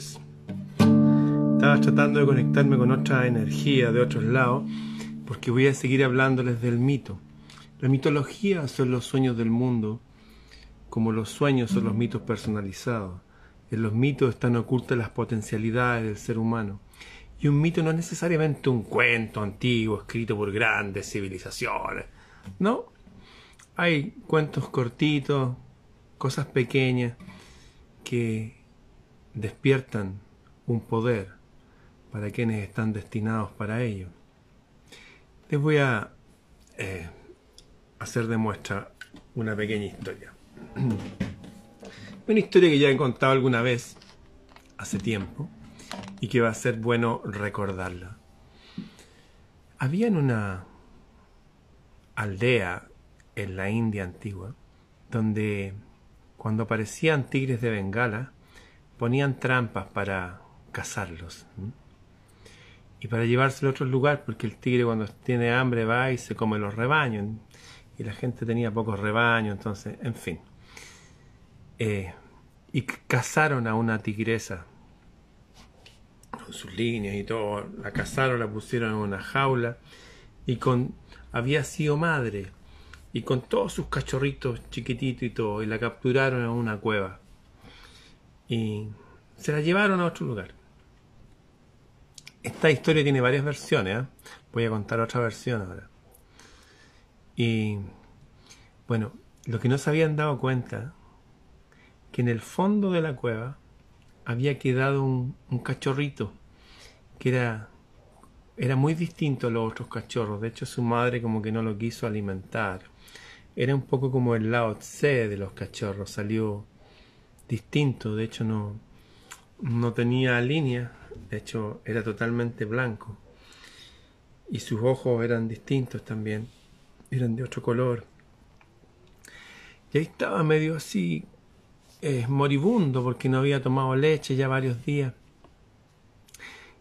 Estaba tratando de conectarme con otra energía de otros lados porque voy a seguir hablándoles del mito. La mitología son los sueños del mundo, como los sueños son los mitos personalizados. En los mitos están ocultas las potencialidades del ser humano. Y un mito no es necesariamente un cuento antiguo escrito por grandes civilizaciones. No. Hay cuentos cortitos, cosas pequeñas que despiertan un poder para quienes están destinados para ello. Les voy a eh, hacer de muestra una pequeña historia. una historia que ya he contado alguna vez, hace tiempo, y que va a ser bueno recordarla. Había en una aldea en la India antigua, donde cuando aparecían tigres de Bengala, ponían trampas para cazarlos y para llevárselo a otro lugar, porque el tigre cuando tiene hambre va y se come los rebaños, y la gente tenía pocos rebaños, entonces, en fin. Eh, y cazaron a una tigresa con sus líneas y todo, la cazaron, la pusieron en una jaula, y con había sido madre, y con todos sus cachorritos chiquititos y todo, y la capturaron en una cueva y se la llevaron a otro lugar. Esta historia tiene varias versiones, ¿eh? voy a contar otra versión ahora. Y bueno, lo que no se habían dado cuenta, que en el fondo de la cueva había quedado un, cachorrito que era, era muy distinto a los otros cachorros. De hecho, su madre como que no lo quiso alimentar. Era un poco como el Lao Tse de los cachorros. Salió distinto, de hecho no, no tenía línea, de hecho era totalmente blanco. Y sus ojos eran distintos también, eran de otro color. Y ahí estaba medio así, eh, moribundo, porque no había tomado leche ya varios días.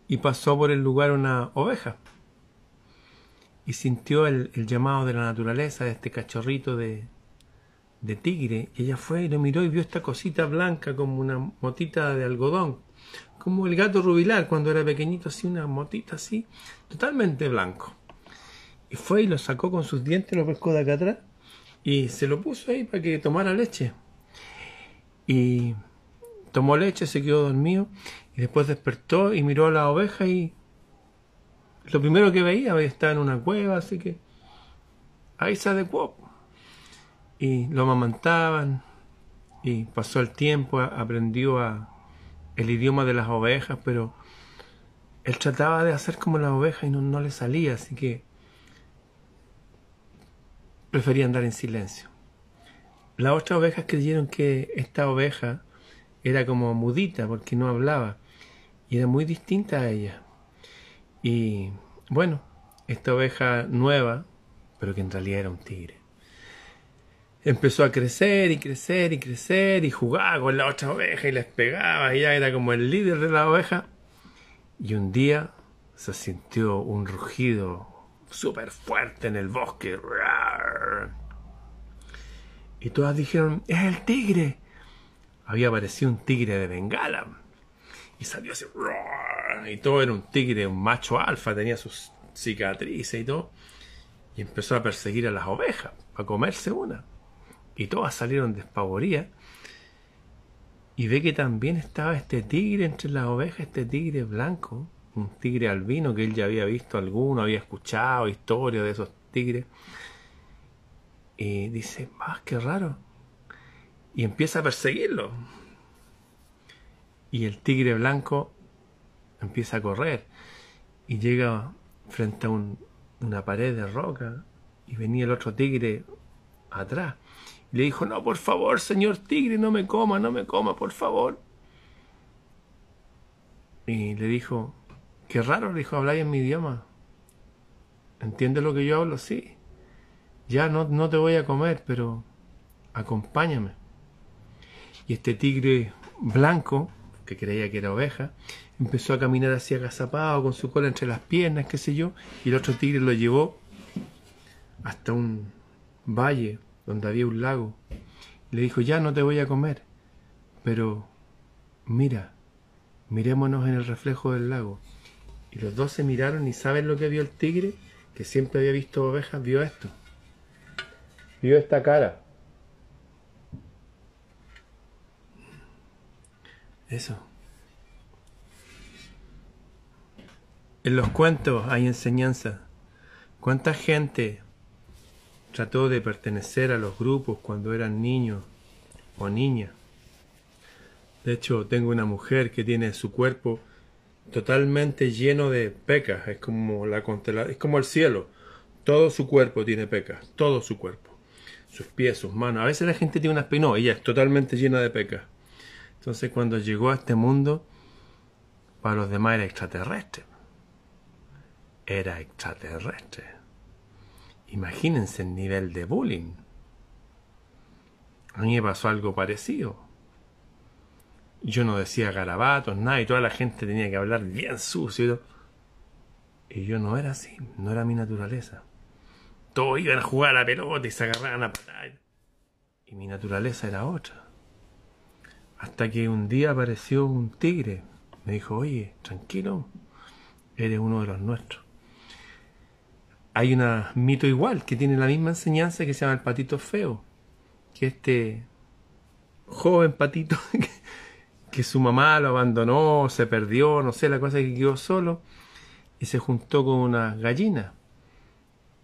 Y pasó por el lugar una oveja. Y sintió el llamado de la naturaleza, de este cachorrito de, de tigre, y ella fue y lo miró y vio esta cosita blanca como una motita de algodón, como el gato rubilar cuando era pequeñito, así una motita así, totalmente blanco. Y fue y lo sacó con sus dientes, lo pescó de acá atrás y se lo puso ahí para que tomara leche. Y tomó leche, se quedó dormido y después despertó y miró a la oveja y lo primero que veía estaba en una cueva, así que ahí se adecuó. Y lo amamantaban y pasó el tiempo, aprendió a, el idioma de las ovejas, pero él trataba de hacer como la oveja y no, no le salía, así que prefería andar en silencio. Las otras ovejas creyeron que esta oveja era como mudita porque no hablaba y era muy distinta a ella. Y bueno, esta oveja nueva, pero que en realidad era un tigre, empezó a crecer y crecer y crecer y jugaba con la otra oveja y les pegaba y ya era como el líder de la oveja. Y un día se sintió un rugido súper fuerte en el bosque. Y todas dijeron, es el tigre. Había aparecido un tigre de Bengala. Y salió así. Y todo era un tigre, un macho alfa, tenía sus cicatrices y todo. Y empezó a perseguir a las ovejas, a comerse una. Y todas salieron despavoridas. Y ve que también estaba este tigre entre las ovejas, este tigre blanco, un tigre albino que él ya había visto alguno, había escuchado historias de esos tigres. Y dice, ah, qué raro. Y empieza a perseguirlo. Y el tigre blanco empieza a correr. Y llega frente a una pared de roca. Y venía el otro tigre atrás. Le dijo, no, por favor, señor tigre, no me coma, no me coma, por favor. Y le dijo, qué raro, le dijo, habláis en mi idioma. ¿Entiendes lo que yo hablo? Sí ya no, no te voy a comer, pero acompáñame. Y este tigre blanco, que creía que era oveja, empezó a caminar así agazapado, con su cola entre las piernas, qué sé yo, y el otro tigre lo llevó hasta un valle donde había un lago. Le dijo, ya no te voy a comer, pero mira, mirémonos en el reflejo del lago. Y los dos se miraron y ¿saben lo que vio el tigre? Que siempre había visto ovejas, vio esto vio esta cara. Eso. En los cuentos hay enseñanza. ¿Cuánta gente trató de pertenecer a los grupos cuando eran niños o niñas? De hecho, tengo una mujer que tiene su cuerpo totalmente lleno de pecas. Es como la es como el cielo. Todo su cuerpo tiene pecas. Todo su cuerpo sus pies, sus manos. A veces la gente tiene unas no, ella es totalmente llena de pecas. Entonces cuando llegó a este mundo, para los demás era extraterrestre. Era extraterrestre. Imagínense el nivel de bullying. A mí me pasó algo parecido. Yo no decía garabatos, nada, y toda la gente tenía que hablar bien sucio. Y yo no era así, no era mi naturaleza todos iban a jugar a la pelota y se agarraban a patar. Y mi naturaleza era otra. Hasta que un día apareció un tigre. Me dijo, oye, tranquilo, eres uno de los nuestros. Hay un mito igual que tiene la misma enseñanza que se llama el patito feo. Que este joven patito que, su mamá lo abandonó, se perdió, no sé, la cosa que quedó solo y se juntó con una gallina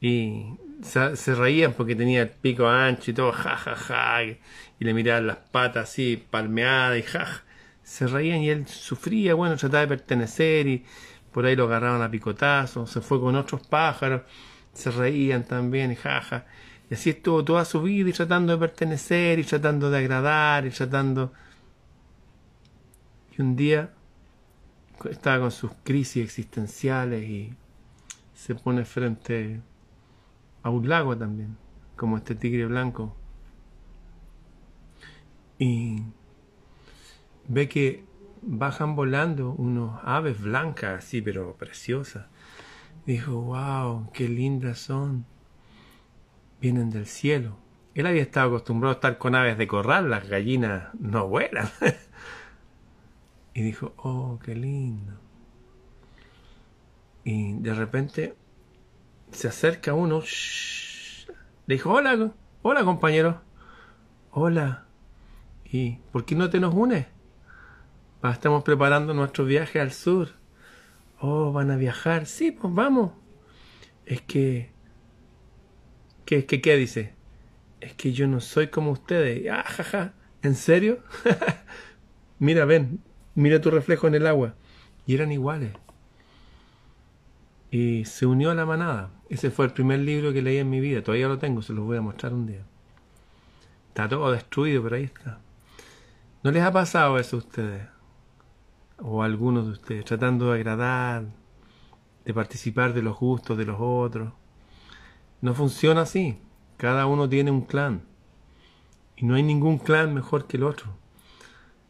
y se, reían porque tenía el pico ancho y todo, ja, ja, ja, y, le miraban las patas así palmeadas y ja, se reían y él sufría, bueno, trataba de pertenecer y por ahí lo agarraban a picotazos, se fue con otros pájaros, se reían también jaja. Y así estuvo toda su vida y tratando de pertenecer y tratando de agradar y tratando... Y un día estaba con sus crisis existenciales y se pone frente a un lago también, como este tigre blanco. Y ve que bajan volando unos aves blancas así, pero preciosas. Dijo, wow, qué lindas son. Vienen del cielo. Él había estado acostumbrado a estar con aves de corral, las gallinas no vuelan. y dijo, oh, qué lindo. Y de repente se acerca uno, le dijo, hola, hola compañero, hola, ¿y por qué no te nos unes? Estamos preparando nuestro viaje al sur. Oh, van a viajar. Sí, pues vamos. Es que ¿Qué, qué? Dice, es que yo no soy como ustedes. Ah, jaja, ¿en serio? mira, ven, mira tu reflejo en el agua. Y eran iguales. Y se unió a la manada. Ese fue el primer libro que leí en mi vida. Todavía lo tengo, se los voy a mostrar un día. Está todo destruido, pero ahí está. ¿No les ha pasado eso a ustedes? O algunos de ustedes, tratando de agradar, de participar de los gustos de los otros. No funciona así. Cada uno tiene un clan. Y no hay ningún clan mejor que el otro.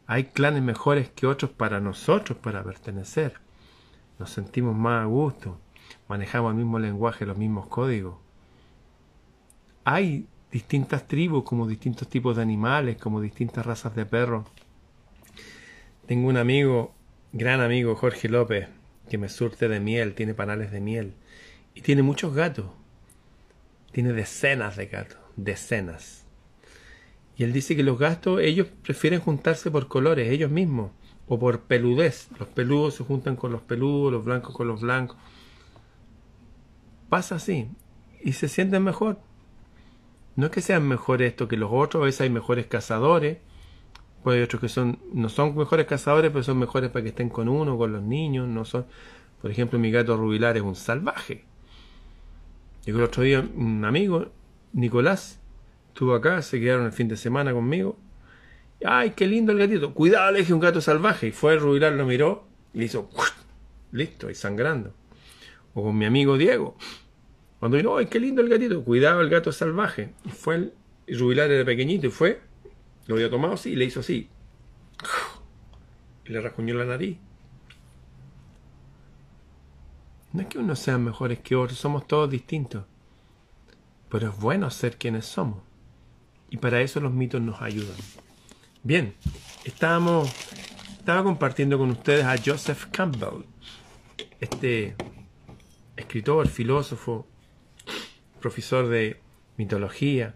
Hay clanes mejores que otros para nosotros, para pertenecer. Nos sentimos más a gusto. Manejamos el mismo lenguaje, los mismos códigos. Hay distintas tribus, como distintos tipos de animales, como distintas razas de perros. Tengo un amigo, gran amigo, Jorge López, que me surte de miel, tiene panales de miel. Y tiene muchos gatos. Tiene decenas de gatos, decenas. Y él dice que los gatos, ellos prefieren juntarse por colores, ellos mismos, o por peludez. Los peludos se juntan con los peludos, los blancos con los blancos. Pasa así. Y se sienten mejor. No es que sean mejores esto que los otros, a veces hay mejores cazadores. Pues hay otros que son, no son mejores cazadores, pero son mejores para que estén con uno, con los niños. No son, por ejemplo, mi gato rubilar es un salvaje. Llegó el otro día un amigo, Nicolás, estuvo acá, se quedaron el fin de semana conmigo. ¡Ay, qué lindo el gatito! Cuidado, le dije un gato salvaje. Y fue el rubilar, lo miró y le hizo listo, y sangrando. O con mi amigo Diego. Cuando dijo, ¡ay, qué lindo el gatito! Cuidado, el gato salvaje. Y fue el, el rubilar era pequeñito y fue, lo había tomado así le hizo así. Y le rasguñó la nariz. No es que unos sean mejores que otros, somos todos distintos. Pero es bueno ser quienes somos. Y para eso los mitos nos ayudan. Bien, estábamos, estaba compartiendo con ustedes a Joseph Campbell, este escritor, filósofo, profesor de mitología.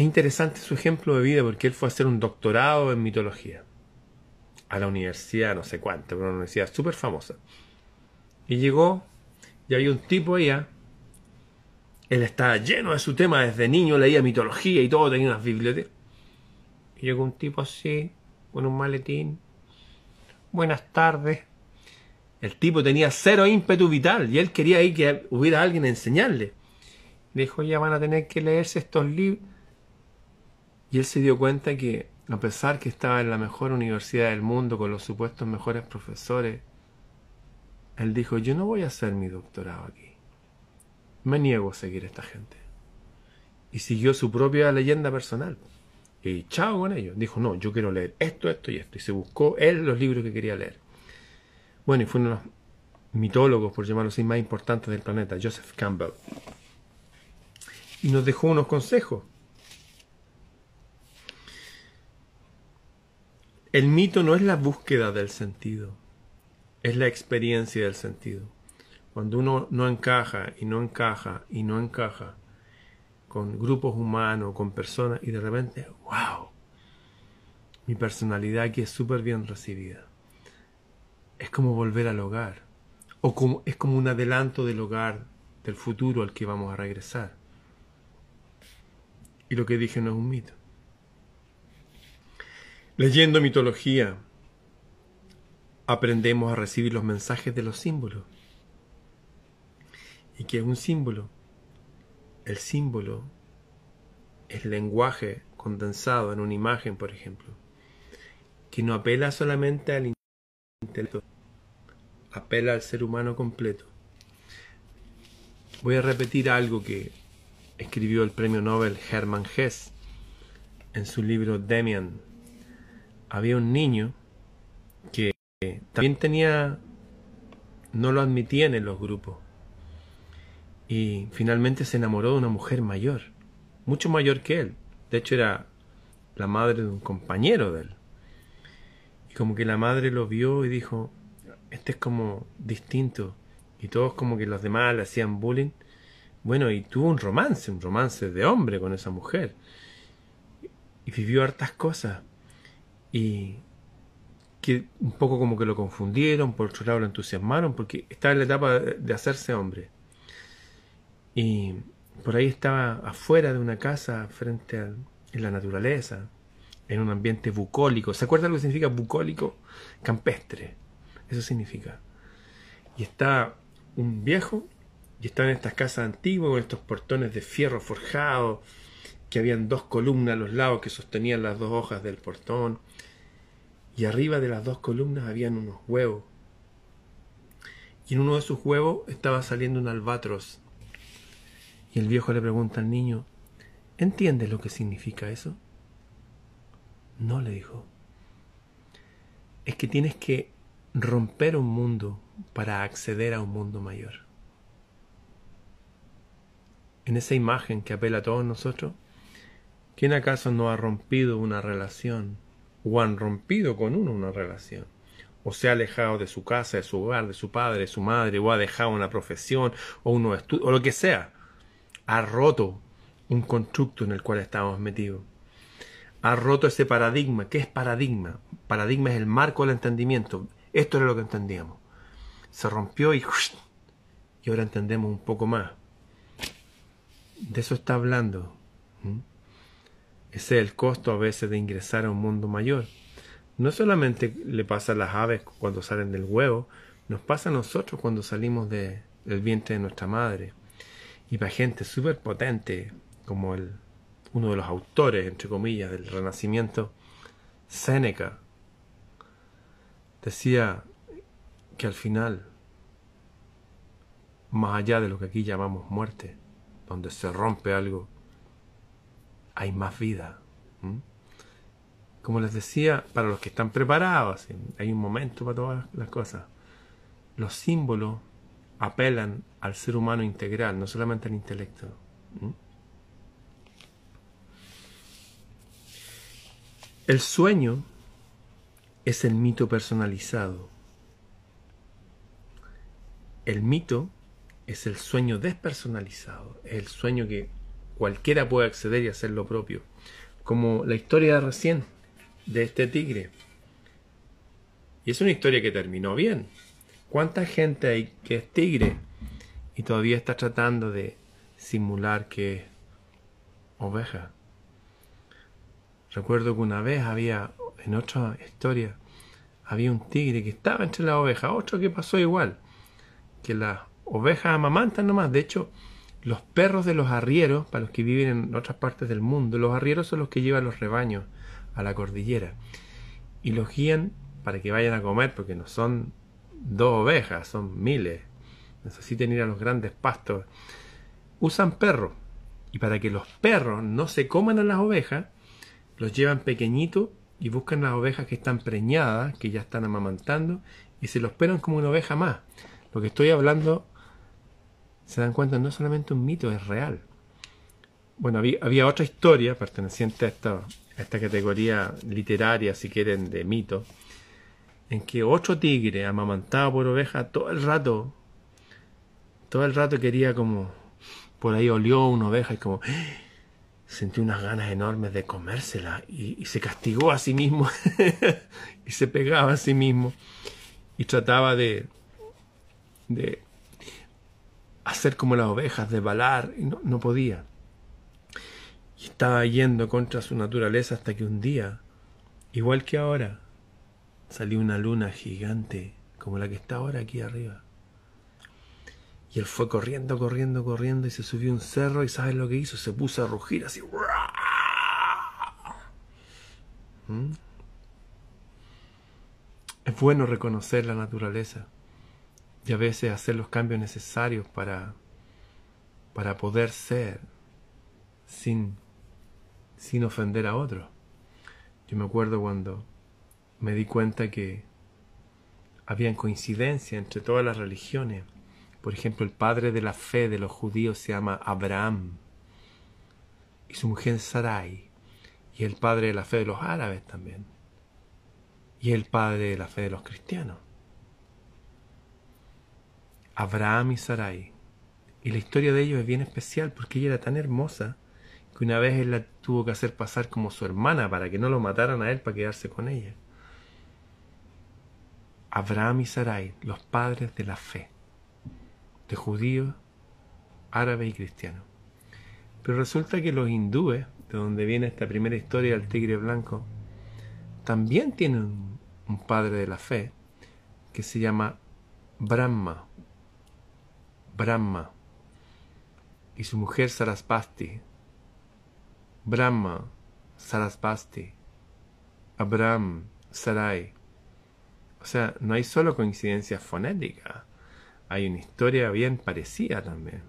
Es interesante su ejemplo de vida porque él fue a hacer un doctorado en mitología a la universidad, no sé cuánto, pero una universidad súper famosa. Y llegó y había un tipo allá. Él estaba lleno de su tema desde niño, leía mitología y todo, tenía unas bibliotecas. Y llegó un tipo así, con un maletín. Buenas tardes. El tipo tenía cero ímpetu vital y él quería ahí que hubiera alguien a enseñarle. Dijo, ya van a tener que leerse estos libros. Y él se dio cuenta que, a pesar que estaba en la mejor universidad del mundo, con los supuestos mejores profesores, él dijo, yo no voy a hacer mi doctorado aquí. Me niego a seguir a esta gente. Y siguió su propia leyenda personal. Y chao con ello. Dijo, no, yo quiero leer esto, esto y esto. Y se buscó él los libros que quería leer. Bueno, y fue uno de los mitólogos, por llamarlo así, más importantes del planeta, Joseph Campbell. Y nos dejó unos consejos. El mito no es la búsqueda del sentido es la experiencia del sentido. Cuando uno no encaja y no encaja y no encaja con grupos humanos, con personas, y de repente, wow, mi personalidad aquí es súper bien recibida. Es como volver al hogar, o como, es como un adelanto del hogar, del futuro al que vamos a regresar. Y lo que dije no es un mito. Leyendo mitología, aprendemos a recibir los mensajes de los símbolos. ¿Y qué es un símbolo? El símbolo es lenguaje condensado en una imagen, por ejemplo, que no apela solamente al intelecto, apela al ser humano completo. Voy a repetir algo que escribió el premio Nobel Hermann Hesse en su libro Demian. Había un niño que también tenía, no lo admitían en los grupos. Y finalmente se enamoró de una mujer mayor, mucho mayor que él. De hecho era la madre de un compañero de él. Y como que la madre lo vio y dijo, este es como distinto. Y todos como que los demás le hacían bullying. Bueno, y tuvo un romance, un romance de hombre con esa mujer. Y vivió hartas cosas. Y que un poco como que lo confundieron, por otro lado lo entusiasmaron, porque estaba en la etapa de hacerse hombre. Y por ahí estaba afuera de una casa, frente a la naturaleza, en un ambiente bucólico. ¿Se acuerdan lo que significa bucólico? Campestre. Eso significa. Y está un viejo, y está en estas casas antiguas, con estos portones de fierro forjado, que habían dos columnas a los lados que sostenían las dos hojas del portón, y arriba de las dos columnas habían unos huevos. Y en uno de esos huevos estaba saliendo un albatros. Y el viejo le pregunta al niño, ¿Entiendes lo que significa eso? No, le dijo. Es que tienes que romper un mundo para acceder a un mundo mayor. En esa imagen que apela a todos nosotros, ¿quién acaso no ha rompido una relación o han rompido con uno una relación? o se ha alejado de su casa, de su hogar, de su padre, de su madre, o ha dejado una profesión o unos estudios, o lo que sea, ha roto un constructo en el cual estamos metidos. Ha roto ese paradigma. ¿Qué es paradigma? Paradigma es el marco del entendimiento. Esto era lo que entendíamos. Se rompió y, y ahora entendemos un poco más. De eso está hablando. Ese es el costo a veces de ingresar a un mundo mayor. No solamente le pasa a las aves cuando salen del huevo, nos pasa a nosotros cuando salimos de, del vientre de nuestra madre. Y para gente súper potente, como el, uno de los autores, entre comillas, del Renacimiento, Séneca, decía que al final, más allá de lo que aquí llamamos muerte, donde se rompe algo, hay más vida. Como les decía, para los que están preparados, hay un momento para todas las cosas. Los símbolos apelan al ser humano integral, no solamente al intelecto. El sueño es el mito personalizado. El mito es el sueño despersonalizado, es el sueño que cualquiera puede acceder y hacer lo propio. Como la historia recién de este tigre. Y es una historia que terminó bien. ¿Cuánta gente hay que es tigre y todavía está tratando de simular que es oveja? Recuerdo que una vez había, en otra historia, había un tigre que estaba entre las ovejas, otro que pasó igual, que las ovejas amamantan nomás, de hecho, los perros de los arrieros, para los que viven en otras partes del mundo, los arrieros son los que llevan los rebaños a la cordillera y los guían para que vayan a comer, porque no son dos ovejas, son miles, necesitan ir a los grandes pastos. Usan perros, y para que los perros no se coman a las ovejas, los llevan pequeñitos y buscan las ovejas que están preñadas, que ya están amamantando, y se los esperan como una oveja más. Lo que estoy hablando, se dan cuenta, no es solamente un mito, es real. Bueno, había, otra historia perteneciente a esta, a esta categoría literaria, si quieren, de mito, en que otro tigre amamantado por oveja todo el rato, todo el rato quería como, por ahí olió una oveja y como, sentí unas ganas enormes de comérsela y, se castigó a sí mismo y se pegaba a sí mismo y trataba de, de hacer como las ovejas, de balar y no, podía. Y estaba yendo contra su naturaleza hasta que un día, igual que ahora, salió una luna gigante como la que está ahora aquí arriba. Y él fue corriendo, corriendo, corriendo y se subió un cerro y ¿sabes lo que hizo? Se puso a rugir así. ¿Mm? Es bueno reconocer la naturaleza y a veces hacer los cambios necesarios para, para poder ser sin, sin ofender a otros. Yo me acuerdo cuando me di cuenta que había coincidencia entre todas las religiones por ejemplo, el padre de la fe de los judíos se llama Abraham y su mujer Sarai. Y el padre de la fe de los árabes también. Y el padre de la fe de los cristianos. Abraham y Sarai. Y la historia de ellos es bien especial porque ella era tan hermosa que una vez él la tuvo que hacer pasar como su hermana para que no lo mataran a él para quedarse con ella. Abraham y Sarai, los padres de la fe de judíos, árabes y cristianos. Pero resulta que los hindúes, de donde viene esta primera historia del tigre blanco, también tienen un padre de la fe que se llama Brahma. Brahma. Y su mujer Sarasvati. Brahma, Sarasvati. Abraham, Sarai. O sea, no hay solo coincidencias fonéticas, hay una historia bien parecida también.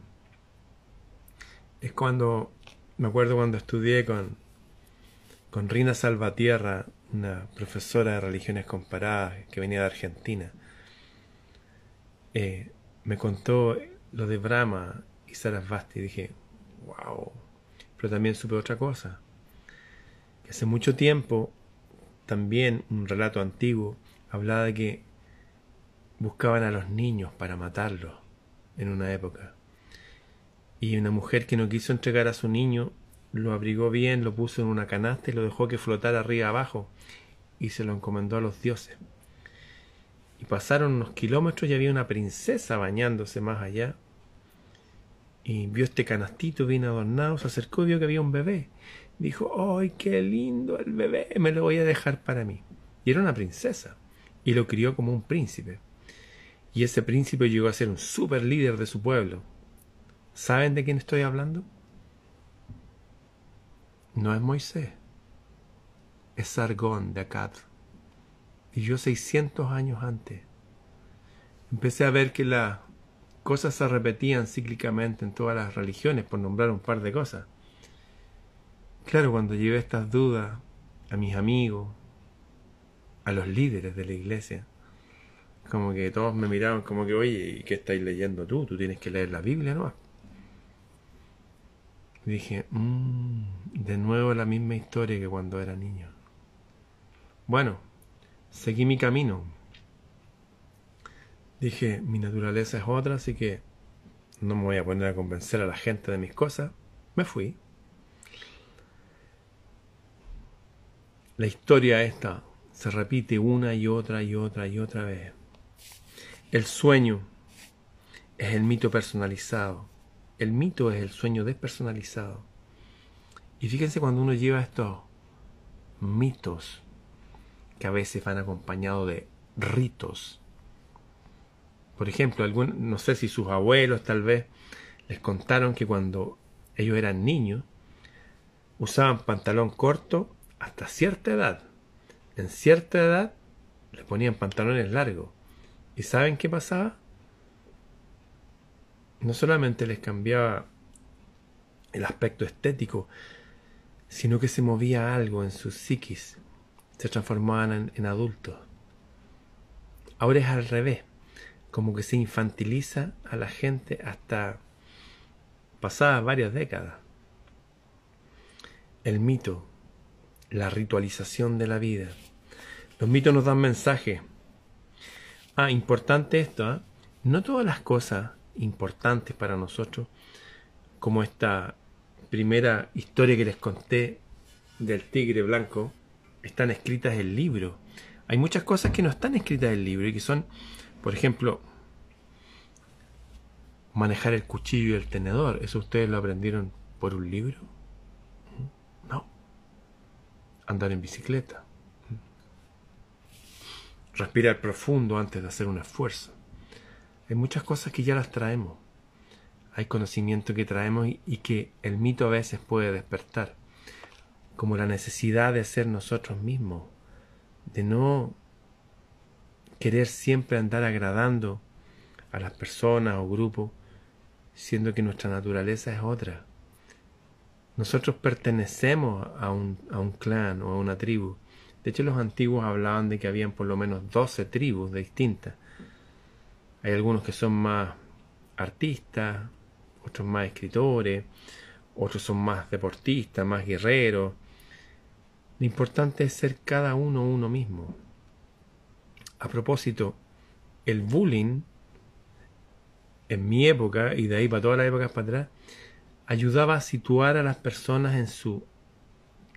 Es cuando, me acuerdo cuando estudié con, con Rina Salvatierra, una profesora de religiones comparadas que venía de Argentina. Eh, me contó lo de Brahma y Sarasvati dije, wow. Pero también supe otra cosa, que hace mucho tiempo, también un relato antiguo, hablaba de que buscaban a los niños para matarlos en una época. Y una mujer que no quiso entregar a su niño lo abrigó bien, lo puso en una canasta y lo dejó que flotara arriba abajo y se lo encomendó a los dioses. Y pasaron unos kilómetros y había una princesa bañándose más allá. Y vio este canastito bien adornado, se acercó y vio que había un bebé. Dijo, ¡ay, qué lindo el bebé! Me lo voy a dejar para mí. Y era una princesa. Y lo crió como un príncipe. Y ese príncipe llegó a ser un super líder de su pueblo. ¿Saben de quién estoy hablando? No es Moisés, es Sargón de Akkad. Y yo 600 años antes empecé a ver que las cosas se repetían cíclicamente en todas las religiones, por nombrar un par de cosas. Claro, cuando llevé estas dudas a mis amigos, a los líderes de la iglesia, como que todos me miraban como que, oye, ¿y qué estáis leyendo tú? Tú tienes que leer la Biblia, ¿no? dije, mmm, de nuevo la misma historia que cuando era niño. Bueno, seguí mi camino. Dije, mi naturaleza es otra, así que no me voy a poner a convencer a la gente de mis cosas. Me fui. La historia esta se repite una y otra y otra y otra vez. El sueño es el mito personalizado el mito es el sueño despersonalizado. Y fíjense cuando uno lleva estos mitos que a veces van acompañados de ritos. Por ejemplo, algún, no sé si sus abuelos tal vez les contaron que cuando ellos eran niños usaban pantalón corto hasta cierta edad. En cierta edad le ponían pantalones largos. ¿Y saben qué pasaba? no solamente les cambiaba el aspecto estético, sino que se movía algo en sus psiquis, se transformaban en, adultos. Ahora es al revés, como que se infantiliza a la gente hasta pasadas varias décadas. El mito, la ritualización de la vida. Los mitos nos dan mensajes. Ah, importante esto, ¿eh? no todas las cosas importantes para nosotros, como esta primera historia que les conté del tigre blanco, están escritas en el libro. Hay muchas cosas que no están escritas en el libro y que son, por ejemplo, manejar el cuchillo y el tenedor. ¿Eso ustedes lo aprendieron por un libro? No. Andar en bicicleta. Respirar profundo antes de hacer un esfuerzo. Hay muchas cosas que ya las traemos. Hay conocimiento que traemos y, que el mito a veces puede despertar. Como la necesidad de ser nosotros mismos. De no querer siempre andar agradando a las personas o grupos, siendo que nuestra naturaleza es otra. Nosotros pertenecemos a un, a un, clan o a una tribu. De hecho, los antiguos hablaban de que habían por lo menos 12 tribus distintas. Hay algunos que son más artistas, otros más escritores, otros son más deportistas, más guerreros. Lo importante es ser cada uno uno mismo. A propósito, el bullying en mi época y de ahí para todas las épocas para atrás ayudaba a situar a las personas en su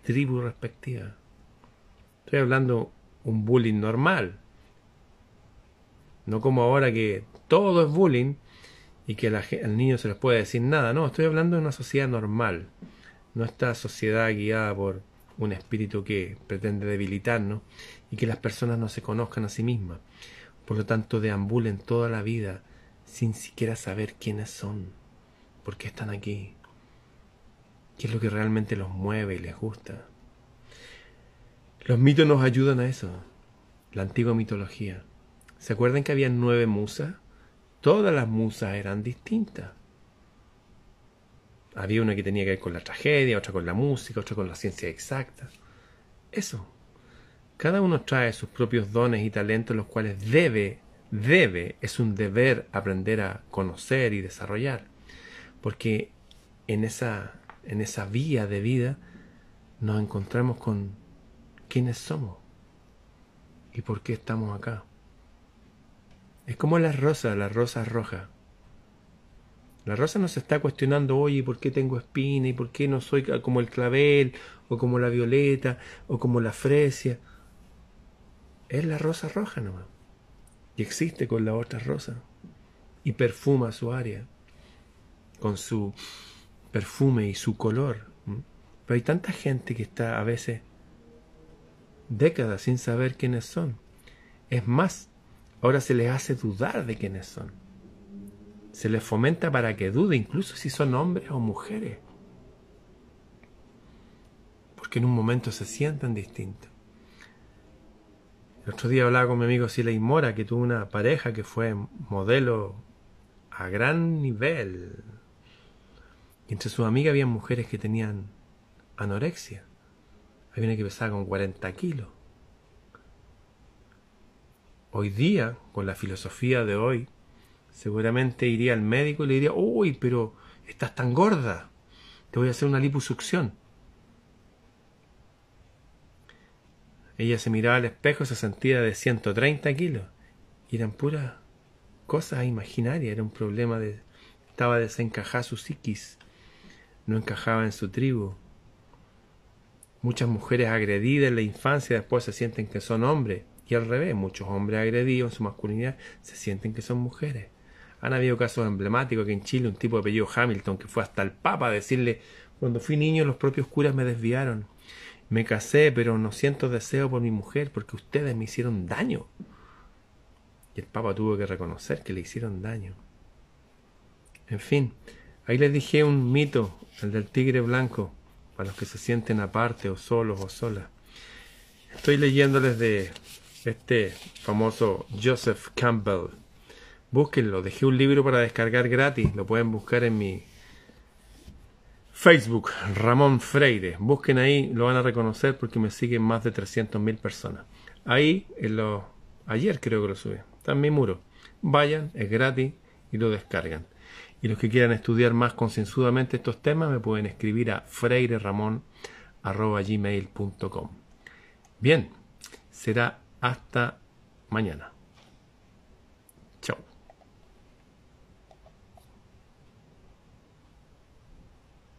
tribu respectiva. Estoy hablando un bullying normal, no como ahora que todo es bullying y que al niño se les puede decir nada. No, estoy hablando de una sociedad normal, no esta sociedad guiada por un espíritu que pretende debilitarnos y que las personas no se conozcan a sí mismas. Por lo tanto, deambulen toda la vida sin siquiera saber quiénes son, por qué están aquí, qué es lo que realmente los mueve y les gusta. Los mitos nos ayudan a eso, la antigua mitología. ¿Se acuerdan que había nueve musas? Todas las musas eran distintas. Había una que tenía que ver con la tragedia, otra con la música, otra con la ciencia exacta. Eso. Cada uno trae sus propios dones y talentos, los cuales debe, debe, es un deber aprender a conocer y desarrollar. Porque en esa, en esa vía de vida nos encontramos con quiénes somos y por qué estamos acá. Es como la rosa, la rosa roja. La rosa no se está cuestionando, oye, ¿por qué tengo espina? ¿Y por qué no soy como el clavel? ¿O como la violeta? ¿O como la fresia? Es la rosa roja nomás. Y existe con la otra rosa. Y perfuma su área. Con su perfume y su color. Pero hay tanta gente que está a veces décadas sin saber quiénes son. Es más, ahora se les hace dudar de quiénes son. Se les fomenta para que dude, incluso si son hombres o mujeres. Porque en un momento se sientan distintos. El otro día hablaba con mi amigo Siley Mora, que tuvo una pareja que fue modelo a gran nivel. Y entre sus amigas había mujeres que tenían anorexia. Había una que pesaba con 40 kilos. Hoy día, con la filosofía de hoy, seguramente iría al médico y le diría, uy, pero estás tan gorda, te voy a hacer una liposucción. Ella se miraba al espejo y se sentía de 130 kilos. Y eran puras cosas imaginarias, era un problema de... Estaba desencajada su psiquis, no encajaba en su tribu. Muchas mujeres agredidas en la infancia después se sienten que son hombres y al revés, muchos hombres agredidos en su masculinidad se sienten que son mujeres. Han habido casos emblemáticos que en Chile un tipo de apellido Hamilton que fue hasta el Papa a decirle cuando fui niño los propios curas me desviaron. Me casé, pero no siento deseo por mi mujer porque ustedes me hicieron daño. Y el Papa tuvo que reconocer que le hicieron daño. En fin, ahí les dije un mito, el del tigre blanco, para los que se sienten aparte o solos o solas. Estoy leyéndoles de este famoso Joseph Campbell. Búsquenlo, dejé un libro para descargar gratis, lo pueden buscar en mi Facebook, Ramón Freire. Busquen ahí, lo van a reconocer porque me siguen más de 300.000 personas. Ahí, en lo, ayer creo que lo subí, está en mi muro. Vayan, es gratis y lo descargan. Y los que quieran estudiar más concienzudamente estos temas me pueden escribir a freireramon.gmail.com. Bien, será hasta mañana.